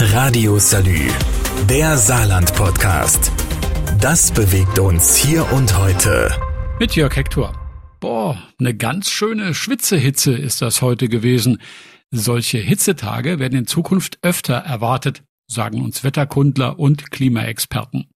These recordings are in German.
Radio Salü, der Saarland-Podcast. Das bewegt uns hier und heute. Mit Jörg Hector. Boah, eine ganz schöne Schwitzehitze ist das heute gewesen. Solche Hitzetage werden in Zukunft öfter erwartet, sagen uns Wetterkundler und Klimaexperten.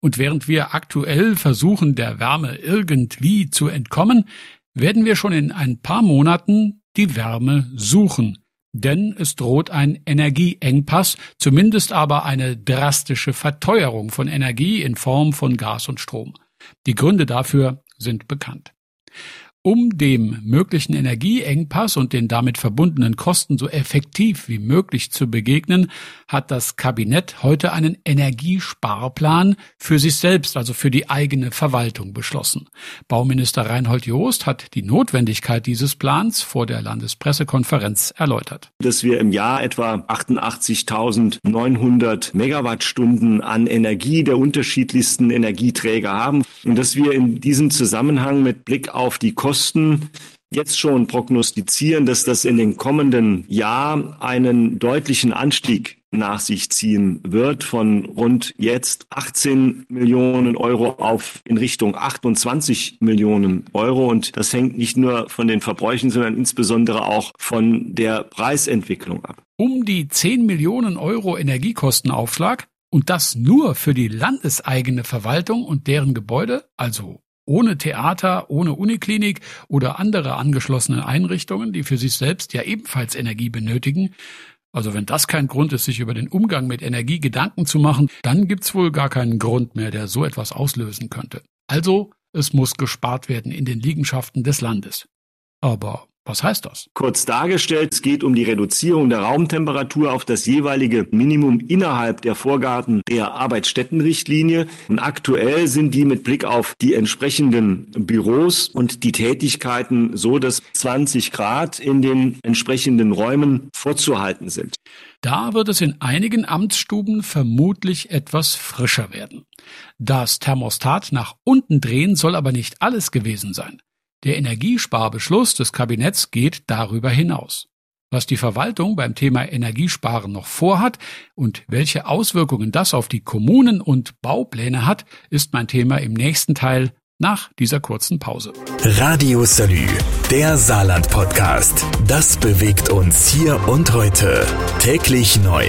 Und während wir aktuell versuchen, der Wärme irgendwie zu entkommen, werden wir schon in ein paar Monaten die Wärme suchen. Denn es droht ein Energieengpass, zumindest aber eine drastische Verteuerung von Energie in Form von Gas und Strom. Die Gründe dafür sind bekannt. Um dem möglichen Energieengpass und den damit verbundenen Kosten so effektiv wie möglich zu begegnen, hat das Kabinett heute einen Energiesparplan für sich selbst, also für die eigene Verwaltung beschlossen. Bauminister Reinhold Joost hat die Notwendigkeit dieses Plans vor der Landespressekonferenz erläutert. Dass wir im Jahr etwa 88.900 Megawattstunden an Energie der unterschiedlichsten Energieträger haben und dass wir in diesem Zusammenhang mit Blick auf die Kosten Kosten jetzt schon prognostizieren, dass das in den kommenden Jahren einen deutlichen Anstieg nach sich ziehen wird von rund jetzt 18 Millionen Euro auf in Richtung 28 Millionen Euro. Und das hängt nicht nur von den Verbräuchen, sondern insbesondere auch von der Preisentwicklung ab. Um die 10 Millionen Euro Energiekostenaufschlag und das nur für die landeseigene Verwaltung und deren Gebäude, also ohne Theater, ohne Uniklinik oder andere angeschlossene Einrichtungen, die für sich selbst ja ebenfalls Energie benötigen. Also wenn das kein Grund ist, sich über den Umgang mit Energie Gedanken zu machen, dann gibt's wohl gar keinen Grund mehr, der so etwas auslösen könnte. Also, es muss gespart werden in den Liegenschaften des Landes. Aber was heißt das? Kurz dargestellt, es geht um die Reduzierung der Raumtemperatur auf das jeweilige Minimum innerhalb der Vorgaben der Arbeitsstättenrichtlinie. Und aktuell sind die mit Blick auf die entsprechenden Büros und die Tätigkeiten so, dass 20 Grad in den entsprechenden Räumen vorzuhalten sind. Da wird es in einigen Amtsstuben vermutlich etwas frischer werden. Das Thermostat nach unten drehen soll aber nicht alles gewesen sein. Der Energiesparbeschluss des Kabinetts geht darüber hinaus. Was die Verwaltung beim Thema Energiesparen noch vorhat und welche Auswirkungen das auf die Kommunen und Baupläne hat, ist mein Thema im nächsten Teil nach dieser kurzen Pause. Radio Salü, der Saarland Podcast. Das bewegt uns hier und heute. Täglich neu.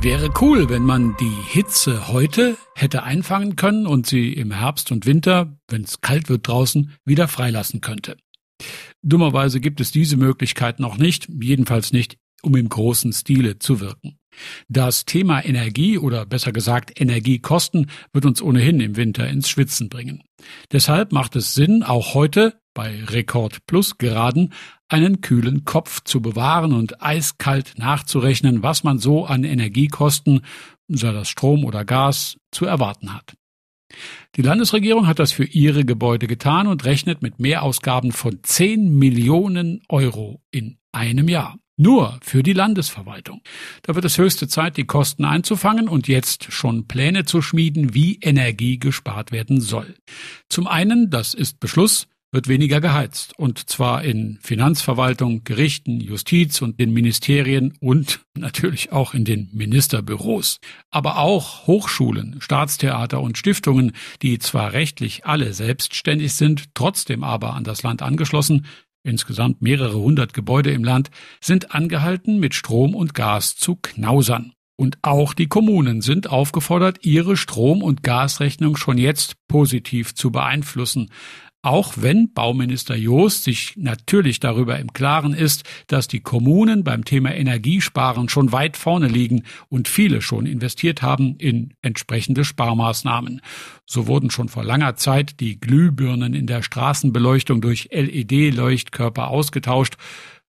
Wäre cool, wenn man die Hitze heute hätte einfangen können und sie im Herbst und Winter, wenn es kalt wird draußen, wieder freilassen könnte. Dummerweise gibt es diese Möglichkeit noch nicht, jedenfalls nicht, um im großen Stile zu wirken. Das Thema Energie oder besser gesagt Energiekosten wird uns ohnehin im Winter ins Schwitzen bringen. Deshalb macht es Sinn, auch heute bei Rekord Plus geraden einen kühlen Kopf zu bewahren und eiskalt nachzurechnen, was man so an Energiekosten, sei das Strom oder Gas, zu erwarten hat. Die Landesregierung hat das für ihre Gebäude getan und rechnet mit Mehrausgaben von 10 Millionen Euro in einem Jahr. Nur für die Landesverwaltung. Da wird es höchste Zeit, die Kosten einzufangen und jetzt schon Pläne zu schmieden, wie Energie gespart werden soll. Zum einen, das ist Beschluss, wird weniger geheizt. Und zwar in Finanzverwaltung, Gerichten, Justiz und den Ministerien und natürlich auch in den Ministerbüros. Aber auch Hochschulen, Staatstheater und Stiftungen, die zwar rechtlich alle selbstständig sind, trotzdem aber an das Land angeschlossen, insgesamt mehrere hundert Gebäude im Land, sind angehalten, mit Strom und Gas zu knausern. Und auch die Kommunen sind aufgefordert, ihre Strom- und Gasrechnung schon jetzt positiv zu beeinflussen. Auch wenn Bauminister Joost sich natürlich darüber im Klaren ist, dass die Kommunen beim Thema Energiesparen schon weit vorne liegen und viele schon investiert haben in entsprechende Sparmaßnahmen. So wurden schon vor langer Zeit die Glühbirnen in der Straßenbeleuchtung durch LED-Leuchtkörper ausgetauscht.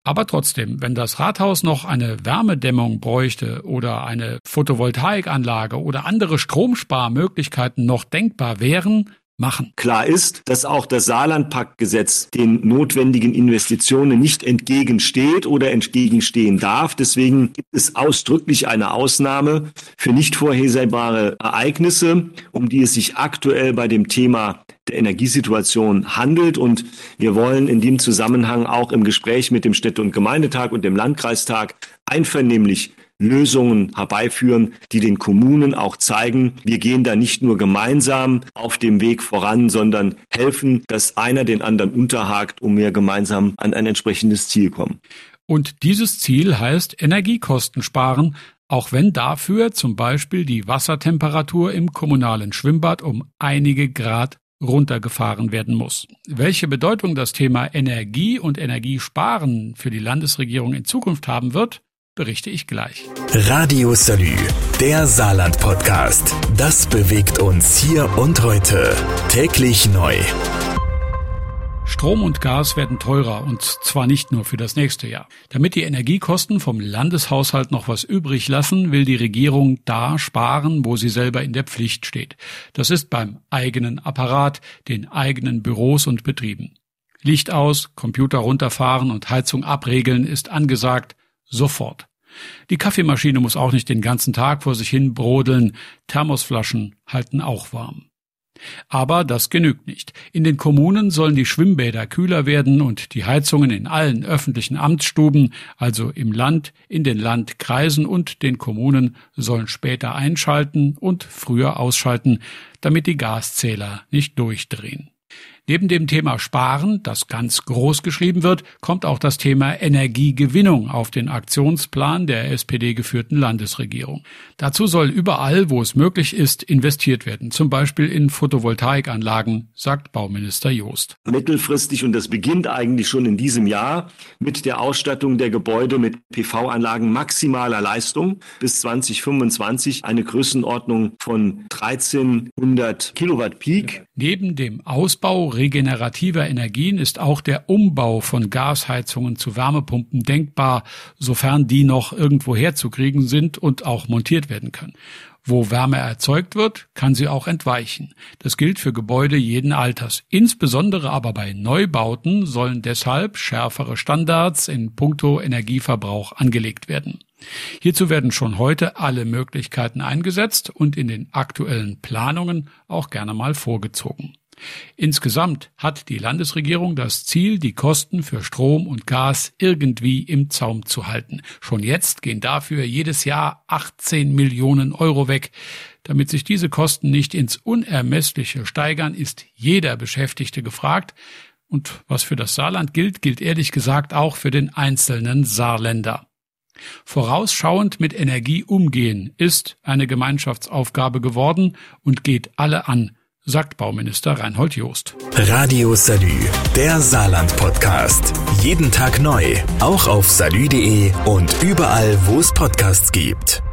Aber trotzdem, wenn das Rathaus noch eine Wärmedämmung bräuchte oder eine Photovoltaikanlage oder andere Stromsparmöglichkeiten noch denkbar wären, machen. Klar ist, dass auch das Saarlandpaktgesetz den notwendigen Investitionen nicht entgegensteht oder entgegenstehen darf. Deswegen gibt es ausdrücklich eine Ausnahme für nicht vorhersehbare Ereignisse, um die es sich aktuell bei dem Thema der Energiesituation handelt. Und wir wollen in dem Zusammenhang auch im Gespräch mit dem Städte- und Gemeindetag und dem Landkreistag einvernehmlich Lösungen herbeiführen, die den Kommunen auch zeigen, wir gehen da nicht nur gemeinsam auf dem Weg voran, sondern helfen, dass einer den anderen unterhakt, um wir gemeinsam an ein entsprechendes Ziel kommen. Und dieses Ziel heißt Energiekosten sparen, auch wenn dafür zum Beispiel die Wassertemperatur im kommunalen Schwimmbad um einige Grad runtergefahren werden muss. Welche Bedeutung das Thema Energie und Energiesparen für die Landesregierung in Zukunft haben wird, berichte ich gleich. Radio Salü, der Saarland-Podcast. Das bewegt uns hier und heute. Täglich neu. Strom und Gas werden teurer und zwar nicht nur für das nächste Jahr. Damit die Energiekosten vom Landeshaushalt noch was übrig lassen, will die Regierung da sparen, wo sie selber in der Pflicht steht. Das ist beim eigenen Apparat, den eigenen Büros und Betrieben. Licht aus, Computer runterfahren und Heizung abregeln ist angesagt, sofort. Die Kaffeemaschine muss auch nicht den ganzen Tag vor sich hin brodeln, Thermosflaschen halten auch warm. Aber das genügt nicht. In den Kommunen sollen die Schwimmbäder kühler werden und die Heizungen in allen öffentlichen Amtsstuben, also im Land, in den Landkreisen und den Kommunen, sollen später einschalten und früher ausschalten, damit die Gaszähler nicht durchdrehen. Neben dem Thema Sparen, das ganz groß geschrieben wird, kommt auch das Thema Energiegewinnung auf den Aktionsplan der SPD geführten Landesregierung. Dazu soll überall, wo es möglich ist, investiert werden, zum Beispiel in Photovoltaikanlagen, sagt Bauminister Joost. Mittelfristig, und das beginnt eigentlich schon in diesem Jahr, mit der Ausstattung der Gebäude mit PV-Anlagen maximaler Leistung bis 2025 eine Größenordnung von 1300 Kilowatt Peak. Neben dem Ausbau regenerativer Energien ist auch der Umbau von Gasheizungen zu Wärmepumpen denkbar, sofern die noch irgendwo herzukriegen sind und auch montiert werden können. Wo Wärme erzeugt wird, kann sie auch entweichen. Das gilt für Gebäude jeden Alters. Insbesondere aber bei Neubauten sollen deshalb schärfere Standards in puncto Energieverbrauch angelegt werden. Hierzu werden schon heute alle Möglichkeiten eingesetzt und in den aktuellen Planungen auch gerne mal vorgezogen. Insgesamt hat die Landesregierung das Ziel, die Kosten für Strom und Gas irgendwie im Zaum zu halten. Schon jetzt gehen dafür jedes Jahr 18 Millionen Euro weg. Damit sich diese Kosten nicht ins Unermessliche steigern, ist jeder Beschäftigte gefragt. Und was für das Saarland gilt, gilt ehrlich gesagt auch für den einzelnen Saarländer. Vorausschauend mit Energie umgehen ist eine Gemeinschaftsaufgabe geworden und geht alle an, sagt Bauminister Reinhold Joost. Radio Salü, der Saarland-Podcast. Jeden Tag neu, auch auf salü.de und überall, wo es Podcasts gibt.